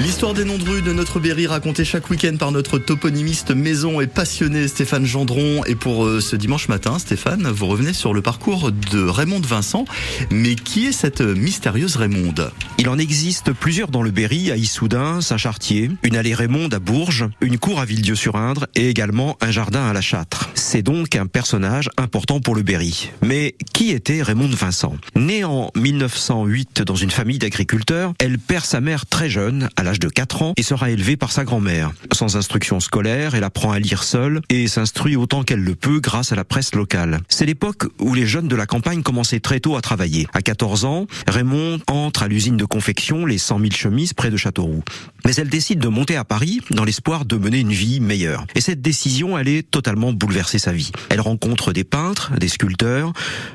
L'histoire des noms de rues de notre Berry racontée chaque week-end par notre toponymiste maison et passionné Stéphane Gendron. Et pour euh, ce dimanche matin, Stéphane, vous revenez sur le parcours de Raymond Vincent. Mais qui est cette mystérieuse Raymonde? Il en existe plusieurs dans le Berry, à Issoudun, Saint-Chartier, une allée Raymonde à Bourges, une cour à Villedieu-sur-Indre et également un jardin à la Châtre. C'est donc un personnage important pour le Berry. Mais qui était Raymond Vincent? Né en 1908 dans une famille d'agriculteurs, elle perd sa mère très jeune, à de 4 ans, et sera élevée par sa grand-mère. Sans instruction scolaire, elle apprend à lire seule et s'instruit autant qu'elle le peut grâce à la presse locale. C'est l'époque où les jeunes de la campagne commençaient très tôt à travailler. À 14 ans, Raymond entre à l'usine de confection Les 100 000 chemises près de Châteauroux. Mais elle décide de monter à Paris dans l'espoir de mener une vie meilleure. Et cette décision allait totalement bouleverser sa vie. Elle rencontre des peintres, des sculpteurs,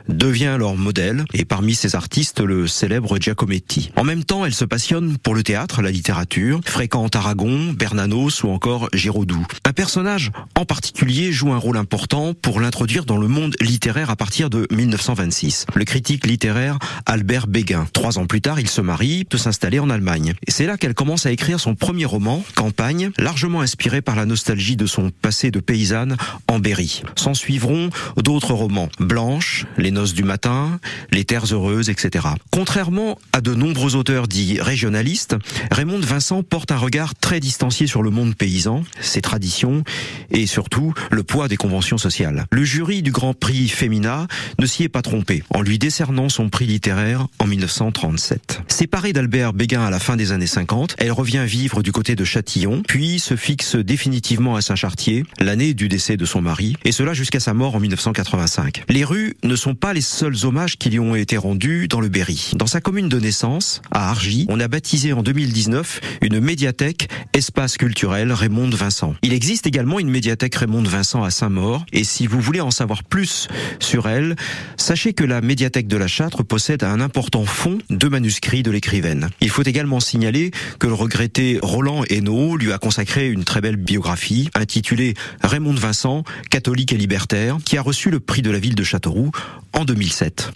devient leur modèle et parmi ces artistes le célèbre Giacometti. En même temps, elle se passionne pour le théâtre, la littérature, fréquente Aragon, Bernanos ou encore Giraudoux. Un personnage en particulier joue un rôle important pour l'introduire dans le monde littéraire à partir de 1926. Le critique littéraire Albert Béguin. Trois ans plus tard, il se marie, de s'installer en Allemagne. Et c'est là qu'elle commence à écrire son premier roman, Campagne, largement inspiré par la nostalgie de son passé de paysanne en Berry. S'en suivront d'autres romans, Blanche, Les noces du matin, Les terres heureuses, etc. Contrairement à de nombreux auteurs dits régionalistes, Raymond Vincent porte un regard très distancié sur le monde paysan, ses traditions et surtout le poids des conventions sociales. Le jury du Grand Prix Femina ne s'y est pas trompé en lui décernant son prix littéraire en 1937. Séparée d'Albert Béguin à la fin des années 50, elle revient vivre du côté de Châtillon, puis se fixe définitivement à Saint-Chartier, l'année du décès de son mari, et cela jusqu'à sa mort en 1985. Les rues ne sont pas les seuls hommages qui lui ont été rendus dans le Berry. Dans sa commune de naissance, à Argy, on a baptisé en 2019 une médiathèque espace culturel Raymond Vincent. Il existe également une médiathèque Raymond Vincent à Saint-Maur, et si vous voulez en savoir plus sur elle, sachez que la médiathèque de la Châtre possède un important fonds de manuscrits de l'écrivaine. Il faut également signaler que le regretté Roland Hainaut lui a consacré une très belle biographie intitulée Raymond Vincent, catholique et libertaire, qui a reçu le prix de la ville de Châteauroux en 2007.